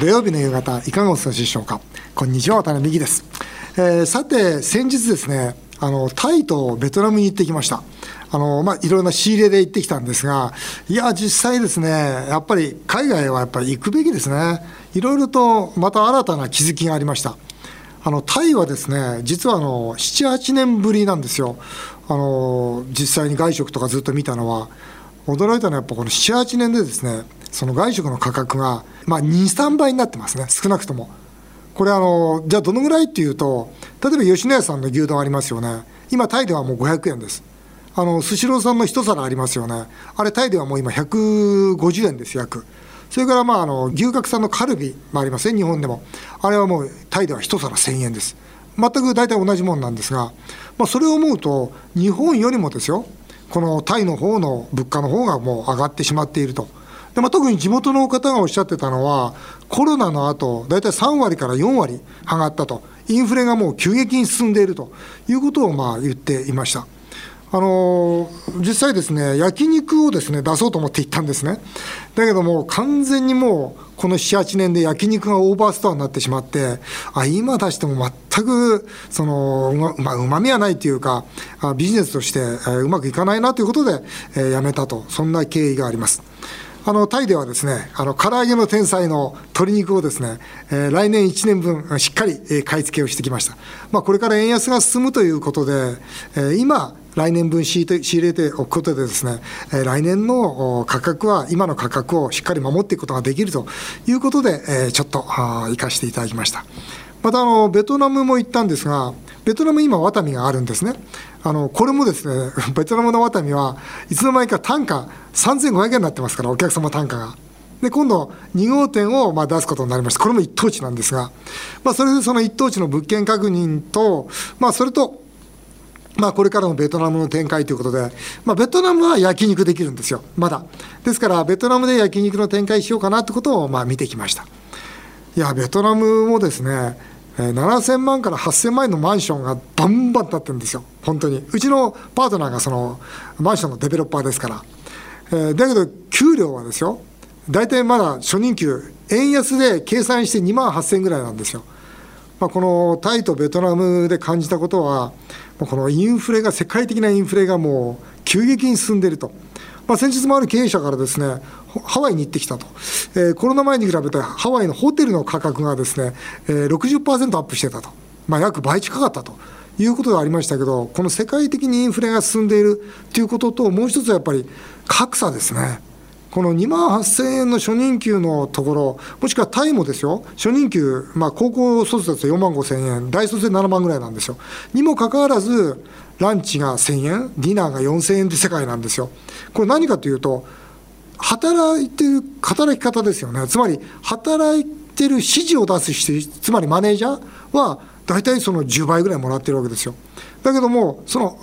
土曜日の夕方いかがお過ごしでしょうか？こんにちは渡辺美希です、えー、さて先日ですねあのタイとベトナムに行ってきました。あのまあ、いろいろな仕入れで行ってきたんですが、いや、実際ですね、やっぱり海外はやっぱり行くべきですね、いろいろとまた新たな気づきがありました。あのタイはですね、実はあの7、8年ぶりなんですよ、あの実際に外食とかずっと見たのは、驚いたのはやっぱこの7、8年でですね、その外食の価格が、まあ、2、3倍になってますね、少なくとも。これあの、じゃあどのぐらいっていうと、例えば吉野家さんの牛丼ありますよね、今、タイではもう500円です。あのスシローさんの一皿ありますよね、あれ、タイではもう今、150円です、約。それからまああの牛角さんのカルビもありますね、日本でも。あれはもうタイでは一皿1000円です。全く大体同じもんなんですが、まあ、それを思うと、日本よりもですよ、このタイの方の物価の方がもう上がってしまっていると。でまあ、特に地元の方がおっしゃってたのは、コロナの後大体3割から4割上がったと、インフレがもう急激に進んでいるということをまあ言っていました。あの実際ですね、焼肉をですね出そうと思って行ったんですね。だけども、完全にもう、この7、8年で焼肉がオーバーストアになってしまって、あ今出しても全くそのうまうまみはないというか、ビジネスとしてうまくいかないなということで、えやめたと、そんな経緯があります。あのタイではですね、あの唐揚げの天才の鶏肉をですね、えー、来年1年分しっかり、えー、買い付けをしてきました。まあ、これから円安が進むということで、えー、今、来年分仕入れておくことでですね、え来年の価格は今の価格をしっかり守っていくことができるということで、えちょっと生かしていただきました。またあのベトナムも行ったんですが、ベトナム今ワタミがあるんですね。あのこれもですね、ベトナムのワタミはいつの間にか単価3500円になってますから、お客様単価が。で、今度、2号店をまあ出すことになりました。これも一等地なんですが、まあ、それでその一等地の物件確認と、まあ、それと、まあ、これからのベトナムの展開ということで、まあ、ベトナムは焼肉できるんですよ、まだ。ですから、ベトナムで焼肉の展開しようかなってことをまあ見てきました。いや、ベトナムもですね、7000万から8000万円のマンションがバンバン建ってるんですよ、本当に。うちのパートナーがそのマンションのデベロッパーですから。えー、だけど、給料はですよ、大体まだ初任給、円安で計算して2万8000円ぐらいなんですよ。まあ、このタイとベトナムで感じたことは、このインフレが、世界的なインフレがもう急激に進んでいると。まあ、先日もある経営者からですね、ハワイに行ってきたと、えー、コロナ前に比べてハワイのホテルの価格がですね、えー、60%アップしてたと、まあ、約倍近かったと。いうことがありましたけど、この世界的にインフレが進んでいるということと、もう一つはやっぱり格差ですね。この2万8000円の初任給のところ、もしくはタイもですよ、初任給、まあ、高校卒だと4万5000円、大卒で7万ぐらいなんですよ。にもかかわらず、ランチが1000円、ディナーが4000円って世界なんですよ。これ何かというと、働いてる働き方ですよね。つまり、働いてる指示を出す人、つまりマネージャーは、大体その10倍ぐらいもらってるわけですよ。だけども、その、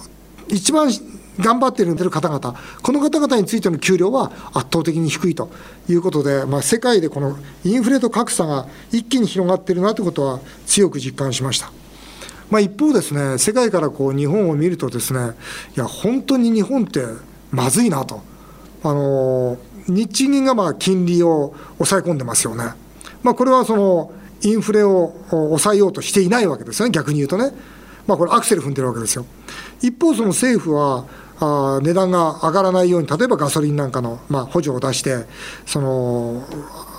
一番頑張ってる方々、この方々についての給料は圧倒的に低いということで、まあ、世界でこのインフレと格差が一気に広がってるなということは強く実感しました。まあ、一方ですね、世界からこう日本を見るとですね、いや、本当に日本ってまずいなと。あの日銀がまあ金利を抑え込んでますよね。まあ、これはそのインフレを抑えようとしていないわけですね、逆に言うとね。まあ、これアクセル踏んでるわけですよ。一方、その政府は、あ値段が上がらないように、例えばガソリンなんかの、まあ、補助を出して、その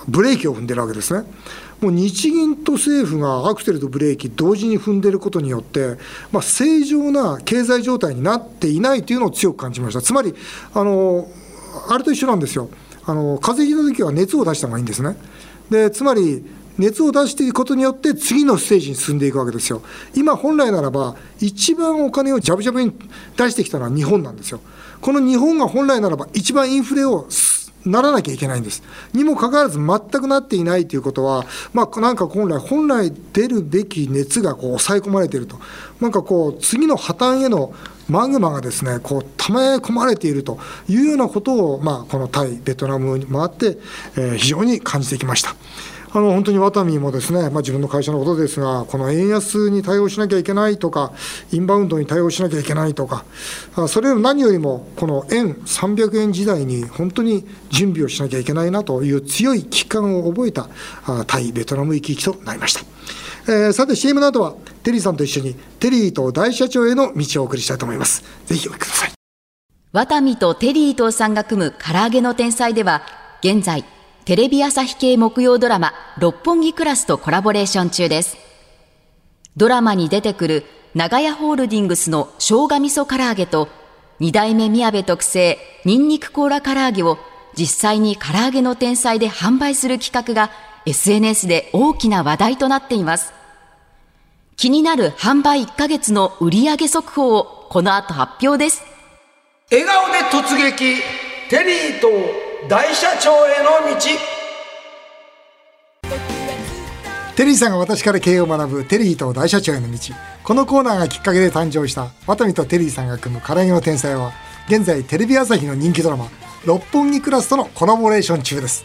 ブレーキを踏んでるわけですね。もう日銀と政府がアクセルとブレーキ同時に踏んでることによって、まあ、正常な経済状態になっていないというのを強く感じました。つまり、あの、あれと一緒なんですよ。あの、風邪ひいた時は熱を出した方がいいんですね。で、つまり、熱を出していくことによって次のステージに進んでいくわけですよ。今本来ならば一番お金をジャブジャブに出してきたのは日本なんですよ。この日本が本来ならば一番インフレをならなきゃいけないんです。にもかかわらず全くなっていないということは、まあ、なんか本来、本来出るべき熱がこう抑え込まれていると。なんかこう、次の破綻へのマグマがですね、こう、溜め込まれているというようなことを、まあ、この対、ベトナムに回って、えー、非常に感じてきました。あの本当にワタミもですね、まあ、自分の会社のことですが、この円安に対応しなきゃいけないとか、インバウンドに対応しなきゃいけないとか、それより何よりも、この円300円時代に本当に準備をしなきゃいけないなという強い危機感を覚えた対ベトナム行き来となりました。えー、さて CM の後はテリーさんと一緒にテリーと大社長への道をお送りしたいと思いますぜひお聞きくださいワタミとテリーとさんが組む唐揚げの天才では現在テレビ朝日系木曜ドラマ六本木クラスとコラボレーション中ですドラマに出てくる長屋ホールディングスの生姜味噌唐揚げと二代目宮部特製ニンニクコーラ唐揚げを実際に唐揚げの天才で販売する企画が SNS で大きな話題となっています気になる販売1ヶ月の売上速報をこの後発表です。笑顔で突撃テリーと大社長への道。テリーさんが私から経営を学ぶテリーと大社長への道。このコーナーがきっかけで誕生したワタミとテリーさんが組む唐揚げの天才は現在テレビ朝日の人気ドラマ「六本木クラス」とのコラボレーション中です、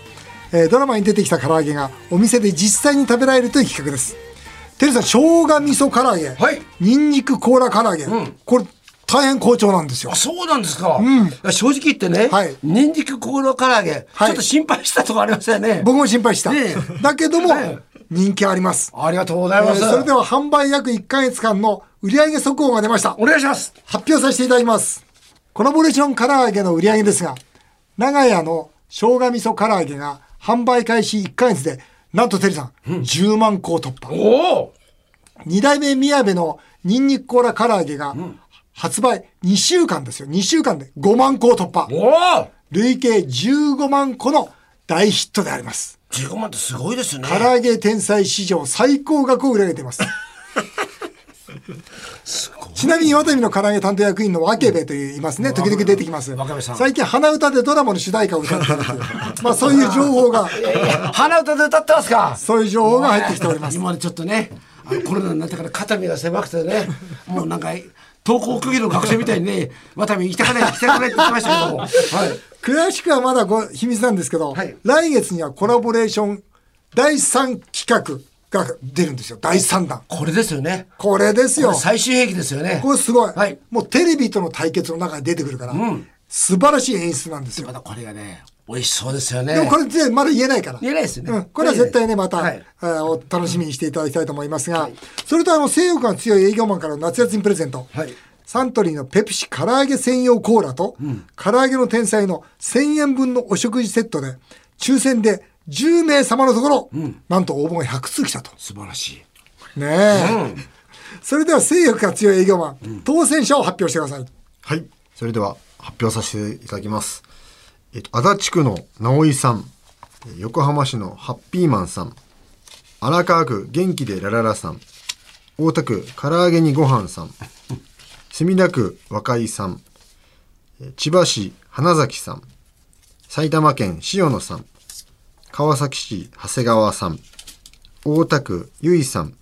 えー、ドラマに出てきた唐揚げがお店で実際に食べられるという企画です。テリーさん生姜味噌唐揚げ、はい、ニンニクコーラ唐揚げ、うん、これ大変好調なんですよ。あ、そうなんですか。うん、正直言ってね、はい、ニンニクコーラ唐揚げ、はい、ちょっと心配したとこありましたよね。僕も心配した。ね、だけども、人気あります。ありがとうございます。えー、それでは販売約1か月間の売上速報が出ました。お願いします。発表させていただきます。コラボレーション唐揚げの売上ですが、長屋の生姜味噌唐揚げが販売開始1か月で、なんとテリーさん、うん、10万個突破。おお二代目宮部のニンニクコーラ唐揚げが、発売2週間ですよ。2週間で5万個を突破。累計15万個の大ヒットであります。15万ってすごいですね。唐揚げ天才史上最高額を売り上げています。ちなみにワタミの唐揚げ担当役員のわけべといういますね。時々出てきます。最近鼻歌でドラマの主題歌を歌ってる まあそういう情報が。鼻歌で歌ってますかそういう情報が入ってきております。今までちょっとね、コロナになってから肩身が狭くてね、もうなんか登校区議の学生みたいにね、また行きたくない、行きたくないって言ってましたけども。はい。詳しくはまだご秘密なんですけど、はい、来月にはコラボレーション第3企画が出るんですよ。第3弾。これですよね。これですよ。最終兵器ですよね。これすごい。はい。もうテレビとの対決の中に出てくるから、うん、素晴らしい演出なんですよ。またこれがね、美味しそうですよね。でもこれでまだ言えないから。言えないですよね。うん、これは絶対ね、また、はい、お楽しみにしていただきたいと思いますが、はい、それとあの、性欲が強い営業マンからの夏休みプレゼント。はい。サントリーのペプシ唐揚げ専用コーラと、うん、唐揚げの天才の1000円分のお食事セットで、抽選で10名様のところ、うん、なんと応募が100通来たと。素晴らしい。ねえ。うん、それでは性欲が強い営業マン、当選者を発表してください。はい。それでは発表させていただきます。えっと、足立区の直井さん、横浜市のハッピーマンさん、荒川区元気でラララさん、大田区唐揚げにごはんさん、墨田区若井さん、千葉市花崎さん、埼玉県塩野さん、川崎市長谷川さん、大田区由衣さん、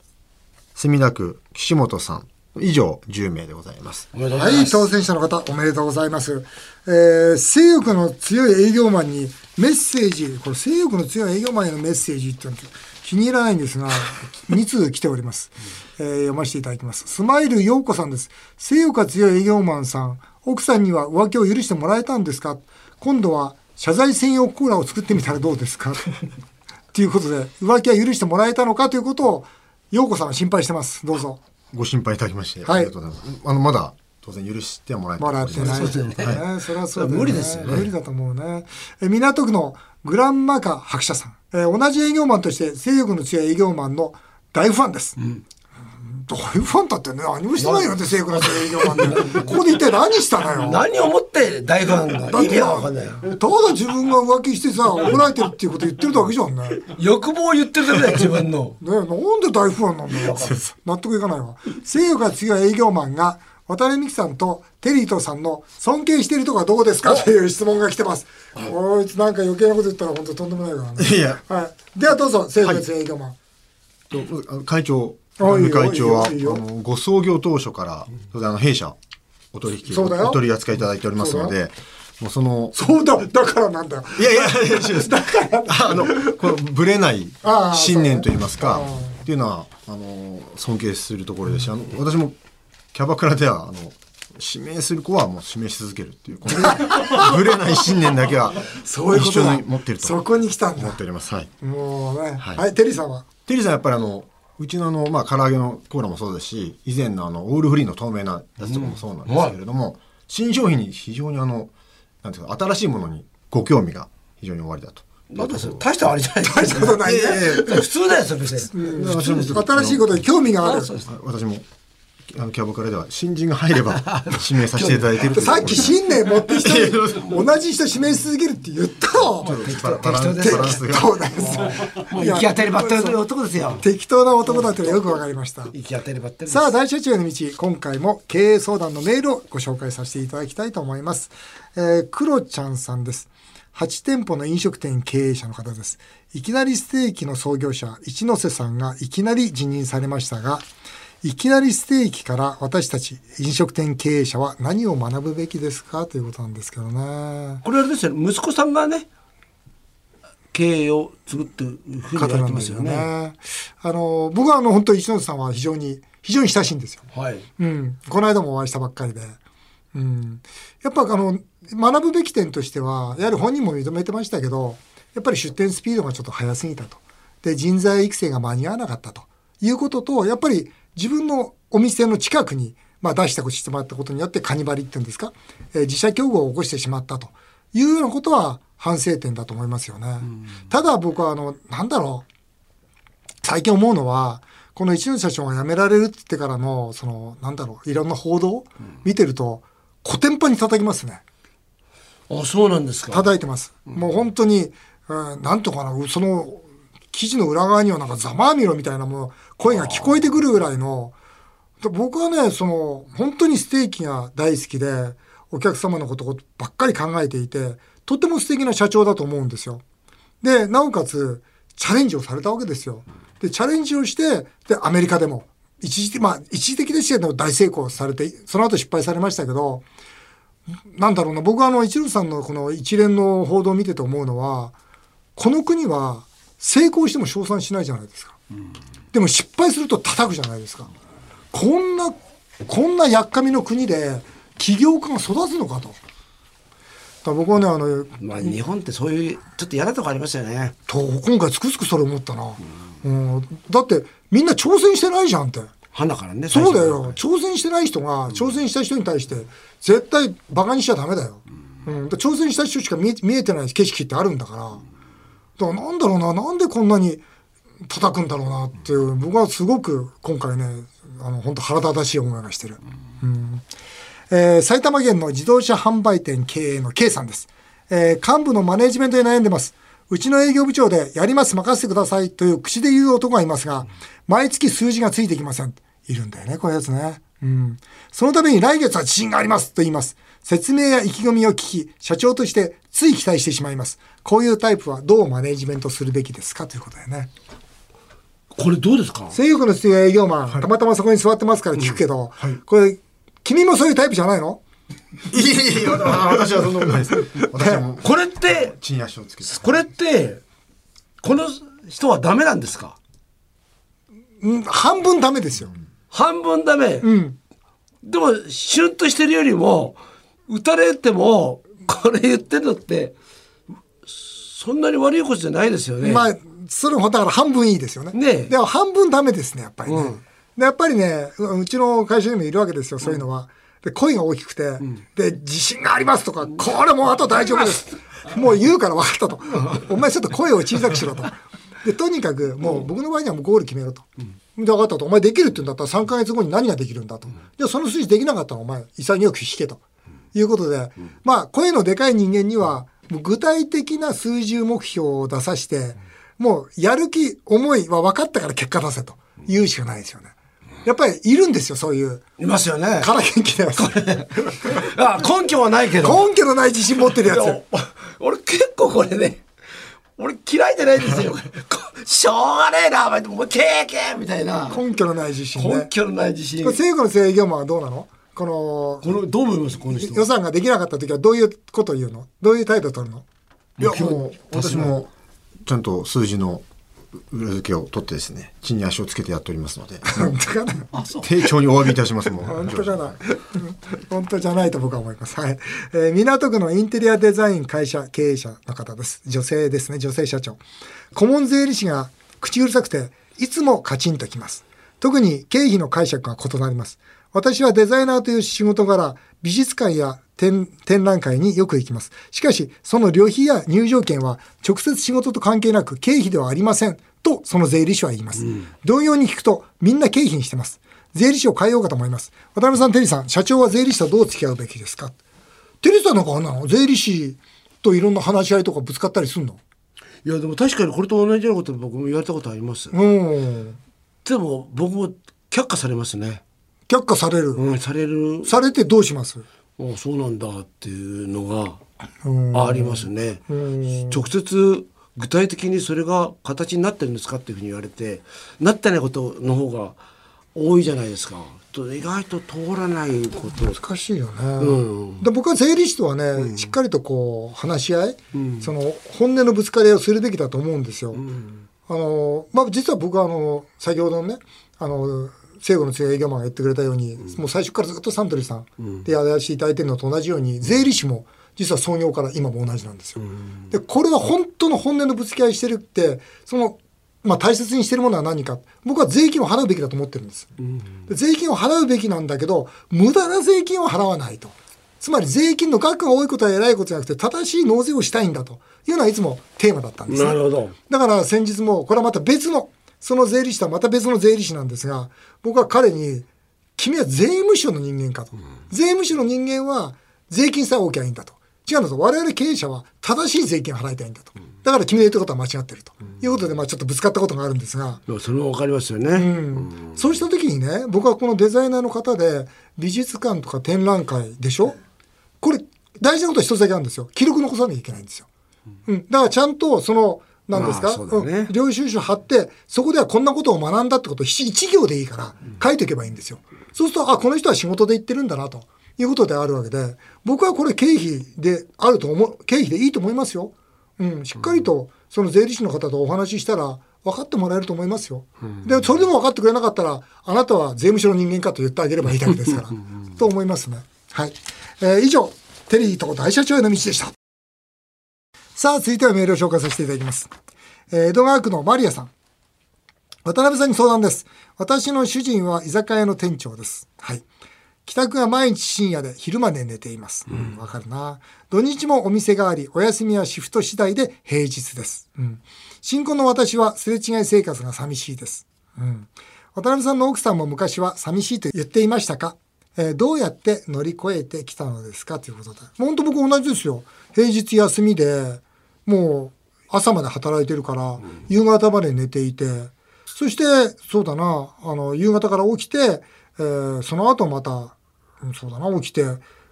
墨田区岸本さん、以上10名でございます。はい、当選者の方おめでとうございます。えー、性欲の強い営業マンにメッセージ、これ性欲の強い営業マンへのメッセージって気に入らないんですが、2通来ております。えー、読ませていただきます。スマイル陽子さんです。性欲が強い営業マンさん、奥さんには浮気を許してもらえたんですか？今度は謝罪専用コーラを作ってみたらどうですか？ということで、浮気は許してもらえたのかということを、陽子さんは心配してます。どうぞ。ご心配いただきまして、はい、ありがとうございます。あのまだ当然許してはもらえてもらってないですよね。はい、それはそうだ、ね、無理ですよね。無理だと思うね。え港区のグランマカ伯社さん、えー、同じ営業マンとして性欲の強い営業マンの大ファンです。うん大ファンだってね、何もしてないよって、セークな営業マンで。ここで一体何したのよ。何をもって大ファンが意味わかんないよ。ただ自分が浮気してさ、怒られてるっていうこと言ってるだけじゃんね。欲望を言ってるだけだよ、自分の。ねなんで大ファンなんだよ。納得いかないわ。性欲が強い営業マンが、渡辺美樹さんとテリートさんの尊敬しているとかどうですか？という質問が来てます。こいつなんか余計なこと言ったら本当とんでもないからね。いや。はい。ではどうぞ、性欲が強い営業マン。会長向会長はあのご創業当初から、そあの弊社お取引お取り扱いいただいておりますのでもうそのそうだ、だからなんだよ。いやいやいや だからあのこのぶれない信念といいますかっていうのはあの尊敬するところですしあの私もキャバクラではあの指名する子はもう指名し続けるっていうこのぶれない信念だけはそういうことだ。一緒に持ってるとそこに来たんだ。思って。おります。はい。もうね。はい。はい、テリーさんは？テリーさんやっぱりあのうちのあの、まあ、唐揚げのコーラもそうですし以前のあのオールフリーの透明なやつとかもそうなんですけれども、新商品に非常にあのなんていうか新しいものにご興味が非常におありだと。だって大したあれじゃない。大したことないね。普通だよそれ別に。新しいことに興味がある。私もあのキャバクラでは新人が入れば 指名させていただいてるさっき信念持ってきたのに同じ人指名し続けるって言ったろバラバラン適当バランスがそうですもう行き当たりばったりの男ですよ。適当な男だってよくわかりました。行き当たりばったりです。さあ大社長への道今回も経営相談のメールをご紹介させていただきたいと思います、えー、クロちゃんさんです。8店舗の飲食店経営者の方です。いきなりステーキの創業者一ノ瀬さんがいきなり辞任されましたがいきなりステーキから私たち飲食店経営者は何を学ぶべきですか？ということなんですけどね。これあれですよね。息子さんがね経営を継ぐってふうに言われてますよね。ね。あの僕はあの本当一ノ瀬さんは非常に非常に親しいんですよ。はい。うん、この間もお会いしたばっかりで、うん、やっぱあの学ぶべき点としてはやはり本人も認めてましたけどやっぱり出店スピードがちょっと速すぎたと。で人材育成が間に合わなかったと。いうこととやっぱり自分のお店の近くに、まあ、出したしてもらったことによってカニバリっていうんですか、えー自社競合を起こしてしまったと。いうようなことは反省点だと思いますよね。ただ僕はあのなんだろう。最近思うのはこの一ノ瀬社長が辞められるって言ってからのそのなんだろういろんな報道見てるとコテンパンに叩きますね。あそうなんですか。叩いてます、もう本当に、うん、なんとかなその記事の裏側にはなんかざまあみろみたいなもう声が聞こえてくるぐらいの僕はねその本当にステーキが大好きでお客様のことばっかり考えていてとても素敵な社長だと思うんですよ。でなおかつチャレンジをされたわけですよ。でチャレンジをしてでアメリカでも一時的まあ一時的ですけど大成功されてその後失敗されましたけどなんだろうな僕はあの一郎さんのこの一連の報道を見てて思うのはこの国は成功しても称賛しないじゃないですか。でも失敗すると叩くじゃないですか。こんなこんなやっかみの国で起業家が育つのかと。だ僕はねあのまあ日本ってそういうちょっと嫌なとこありますよね。と今回つくづくそれ思ったな、うん、だってみんな挑戦してないじゃんって。花からねそうだよ。挑戦してない人が挑戦した人に対して絶対バカにしちゃダメだよ、うん、だから挑戦した人しか見え見えてない景色ってあるんだから。だからなんだろうな。なんでこんなに叩くんだろうなっていう僕はすごく今回ねあの本当腹立たしい思いがしてる、うん。えー埼玉県の自動車販売店経営の K さんです、えー幹部のマネジメントで悩んでます。うちの営業部長でやります任せてくださいという口で言う男がいますが毎月数字がついてきません。いるんだよねこういうやつね。うん。そのために来月は自信がありますと言います。説明や意気込みを聞き社長としてつい期待してしまいます。こういうタイプはどうマネジメントするべきですかということだよね。これどうですか？性欲の営業マン、たまたまそこに座ってますから聞くけど、これ君もそういうタイプじゃないの？いやいや私はそんなことないです。私はも。うこれって地に足をつけて。これってこの人はダメなんですか？うん半分ダメですよ。半分ダメ、うん。でもシュンとしてるよりも打たれてもこれ言ってるのってそんなに悪いことじゃないですよね。まあ、それもだから半分いいですよね。ねえでも半分ダメですね、やっぱりね。うんでやっぱりね、ううちの会社にもいるわけですよ、そういうのは。で、声が大きくて、で、自信がありますとか、これもうあと大丈夫です。もう言うから分かったと。お前ちょっと声を小さくしろと。で、とにかく、もう僕の場合にはもうゴール決めろと。で、分かったと。お前できるって言うんだったら3ヶ月後に何ができるんだと。じゃあその数字できなかったらお前潔く引けと。いうことで、まあ、声のでかい人間には、具体的な数字目標を出さして、もうやる気、思いは分かったから結果出せと言うしかないですよね。やっぱりいるんですよ、そういう。いますよね。から元気なやつ。あ根拠はないけど。根拠のない自信持ってるやつ。俺結構これね俺嫌いじゃないんですよ。こしょうがねえなお前もう経験みたいな根拠のない自信ね。根拠のない自信これ。政府の制御マンはどうなの？このこのどう思いますこの人予算ができなかった時はどういうことを言うの？どういう態度を取るの？いやもう私もちゃんと数字の裏付けを取ってですね地に足をつけてやっておりますので本当かな丁重にお詫びいたしますもう本当かな本当じゃないと僕は思います。はい。えー港区のインテリアデザイン会社経営者の方です。女性ですね、女性社長。顧問税理士が口うるさくて、いつもカチンときます。特に経費の解釈が異なります。私はデザイナーという仕事柄、美術館や展展覧会によく行きます。しかし、その旅費や入場券は直接仕事と関係なく経費ではありません。と、その税理士は言います。同様に聞くと、みんな経費にしてます。税理士を変えようかと思います。渡辺さん、テリーさん、社長は税理士とどう付き合うべきですか？テリーさんなんかあんなの？税理士といろんな話し合いとかぶつかったりすんの？いやでも確かにこれと同じようなこと僕も言われたことあります、うん。でも僕も却下されますね却下される。うんされる。されてどうします？あそうなんだっていうのうん。がありますね。ん。直接具体的にそれが形になってるんですかっていうふうに言われてなってないことの方が多いじゃないですか。と意外と通らないこと。難しいよね。うん。で僕は税理士とはね、しっかりとこう話し合い、その本音のぶつかり合いをするべきだと思うんですよ。あのまあ、実は僕はあの先ほどのねあの西郷の強い営業マンが言ってくれたように、もう最初からずっとサントリーさんでやらせていただいてるのと同じように税理士も実は創業から今も同じなんですよ。でこれは本当の本音のぶつけ合いしてるってその、まあ、大切にしてるものは何か僕は税金を払うべきだと思ってるんです。で税金を払うべきなんだけど無駄な税金を払わないと。つまり税金の額が多いことは偉いことじゃなくて正しい納税をしたいんだというのはいつもテーマだったんですね。なるほどだから先日も、これはまた別の、その税理士とはまた別の税理士なんですが、僕は彼に、君は税務署の人間かと。税務署の人間は税金さえ多きゃいいんだと。違うんだと。我々経営者は正しい税金を払いたいんだと。だから君の言ってることは間違ってると。いうことで、まあちょっとぶつかったことがあるんですが、それも分かりますよね、うんそうした時にね、僕はこのデザイナーの方で、美術館とか展覧会でしょ？これ、大事なことは一つだけあるんですよ。記録残さなきゃいけないんですよ。うん。だからちゃんと、その、なんですか、うだねん領収書貼って、そこではこんなことを学んだってことを一一行でいいから書いておけばいいんですよ。そうすると、あ、この人は仕事で行ってるんだな、ということであるわけで、僕はこれ経費であると思う、経費でいいと思いますよ。うん、しっかりと、その税理士の方とお話ししたら、分かってもらえると思いますよ。で、それでも分かってくれなかったら、あなたは税務署の人間かと言ってあげればいいだけですから、と思いますね。はい。えー以上、テリーと大社長への道でした。さあ、続いてはメールを紹介させていただきます。えー江戸川区のマリアさん。渡辺さんに相談です。私の主人は居酒屋の店長です。はい。帰宅が毎日深夜で昼まで寝ています。うん、わかるな。土日もお店があり、お休みはシフト次第で平日です。うん。新婚の私はすれ違い生活が寂しいです。うん。渡辺さんの奥さんも昔は寂しいと言っていましたか？えーどうやって乗り越えてきたのですか？ということで。本当僕同じですよ。平日休みで、もう朝まで働いてるから、夕方まで寝ていて、そして、そうだな、あの、夕方から起きて、えーその後また、そうだな、起きて、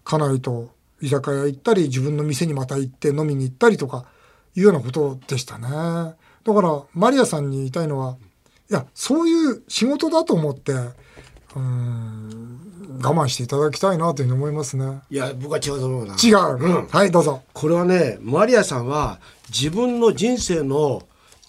家内と居酒屋行ったり、自分の店にまた行って飲みに行ったりとか、いうようなことでしたね。だから、マリアさんに言いたいのは、いや、そういう仕事だと思って、うーん、我慢していただきたいなというふうに思いますね。いや僕は違うと思うな違う。はい、どうぞ。これはねマリアさんは自分の人生の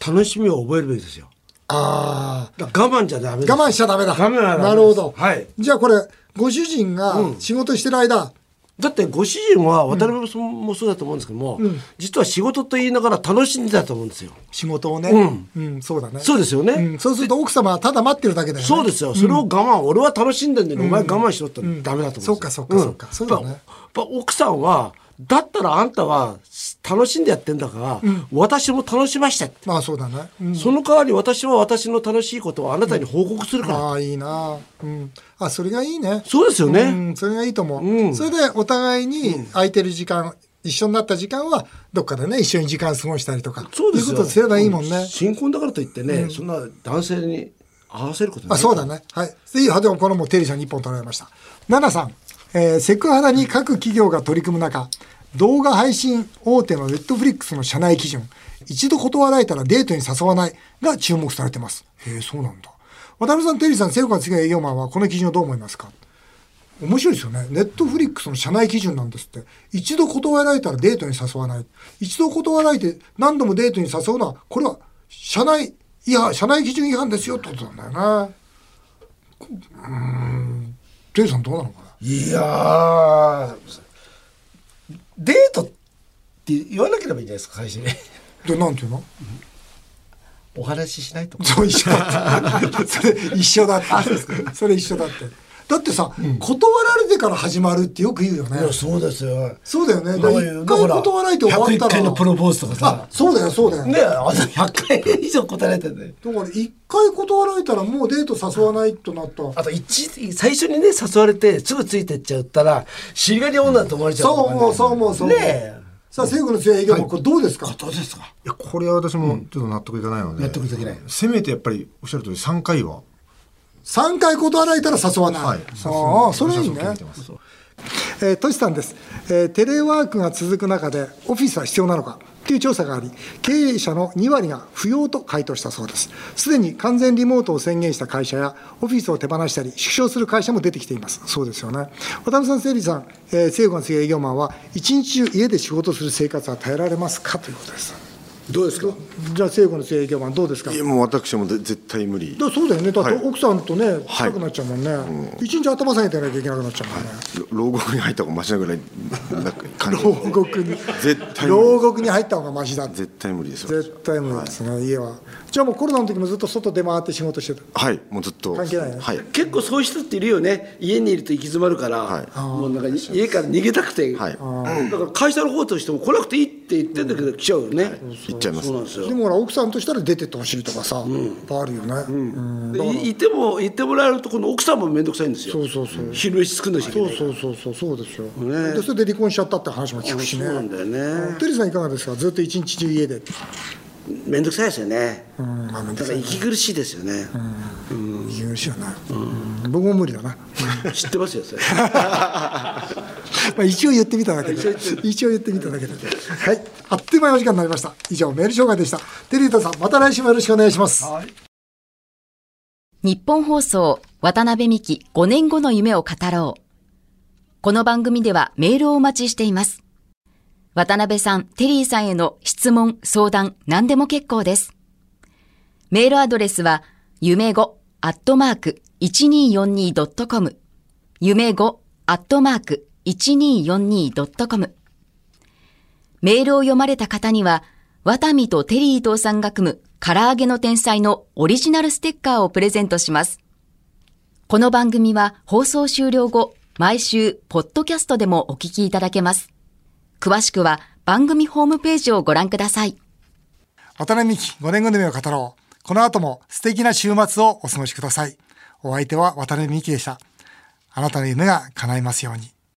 楽しみを覚えるべきですよあだから我慢じゃダメ我慢しちゃダメだ。我慢はダメですなるほど。はいじゃあこれ、ご主人が仕事してる間、だってご主人は渡辺さんもそうだと思うんですけども、実は仕事と言いながら楽しんでたと思うんですよ。仕事をね。うん、そうだね。そうですよね、うん、そうすると奥様はただ待ってるだけだよね。そうですよ。それを我慢、俺は楽しんでんのに、お前我慢しろってダメだと思うんですよ、そうかそうかそうかそうだね。やっぱ奥さんはだったらあんたは楽しんでやってんだから、私も楽しましてって、まあそうだね。うん、その代わり私は私の楽しいことをあなたに報告するから、ああ、いいな。うん。あ、それがいいね。そうですよね、うん、それがいいと思う。うんそれでお互いに空いてる時間、一緒になった時間は、どっかでね、一緒に時間過ごしたりとか。そうですよいうことすればいいもんね。新婚だからといってね、そんな男性に合わせることないあそうだね。はい。いいよ。でもこのもうテリーさんに一本取られました。奈々さん、えーセクハラに各企業が取り組む中、動画配信大手のネットフリックスの社内基準、一度断られたらデートに誘わないが注目されてます。へえ、そうなんだ。渡辺さん、テリーさん、セルカの次の営業マンはこの基準をどう思いますか？面白いですよね。ネットフリックスの社内基準なんですって。一度断られたらデートに誘わない。一度断られて何度もデートに誘うのは、これは社内違反、社内基準違反ですよってことなんだよね。うん。テリーさんどうなのかな？いやーデートって言わなければいいんじゃないですか最初に で、なんていうの？お話ししないとそう一緒だって。それ一緒だって。それ一緒だって。だってさ、断られてから始まるってよく言うよね。そうですよそうだよね。だから一回断られて終わったら。101回のプロポーズとかあさ、そうだよ、そうだよ。ねえあの100回以上答えられてるねだから一回断られたらもうデート誘わないとなった。あと一最初にね誘われてすぐついてっちゃったらしがり女だと思われちゃうそう思う、そう思う、そう。ねえさあ、西武の強い営業もこれどうですか、どうですか？いやこれは私もちょっと納得いかないので、納得できないせめてやっぱりおっしゃる通り3回は ?3 回断られたら誘わない。はい。ああ、それいいね。えー、トシさんです、えーテレワークが続く中でオフィスは必要なのか？という調査があり経営者の2割が不要と回答したそうです。すでに完全リモートを宣言した会社やオフィスを手放したり縮小する会社も出てきています。そうですよね。渡辺さん、整理さん、えー、西武が強い営業マンは一日中家で仕事する生活は耐えられますか？ということですどうですか？じゃあ西武の強い営業マンどうですか？いやもう私もで絶対無理。だそうだよね。だってはい。奥さんとねはい。近くなっちゃうもんね、一日頭下げてなきゃいけなくなっちゃうもんね、ろ牢獄に入った方がマシなぐらいな感じ。牢獄に。絶対牢獄に入った方がマシだ。絶対無理ですよ。絶対無理ですね、家はじゃあもうコロナの時もずっと外出回って仕事してた？はいもうずっと。関係ないね。はい。結構そういう人っているよね。家にいると行き詰まるから、はい。もうなんか家から逃げたくて、はい。だから会社の方としても来なくていいって言ってんだけど来ちゃうよね、行っちゃいます。そうなんですよ。でもほら奥さんとしたら出てってほしいとかさ、いっぱいあるよね、うん。でいいても言ってもらえるとこの奥さんも面倒くさいんですよ。そうそうそう。昼飯作んなきゃいけそうそうそうそう。そうですよ、ね。でそれで離婚しちゃったって話も聞くしね。そうなんだよね。テリーさんいかがですか？ずっと一日中家で面倒くさいですよね、うん。まあ面倒くさいだから息苦しいですよね、息苦しいよね、うん。僕も無理だな。知ってますよそれ。まあ一応言ってみただけで。一応言ってみただけで。はい。あっという間にお時間になりました。以上メール紹介でした。テリーとさんまた来週もよろしくお願いします。日本放送渡辺美希5年後の夢を語ろう。この番組ではメールをお待ちしています。渡辺さん、テリーさんへの質問、相談、何でも結構です。メールアドレスは、夢5アットマーク 1242.com 夢5アットマーク 1242.com メールを読まれた方には、ワタミとテリー伊藤さんが組む唐揚げの天才のオリジナルステッカーをプレゼントします。この番組は放送終了後、毎週、ポッドキャストでもお聞きいただけます。詳しくは番組ホームページをご覧ください。渡辺美希5年後の夢を語ろう。この後も素敵な週末をお過ごしください。お相手は渡辺美希でした。あなたの夢が叶いますように。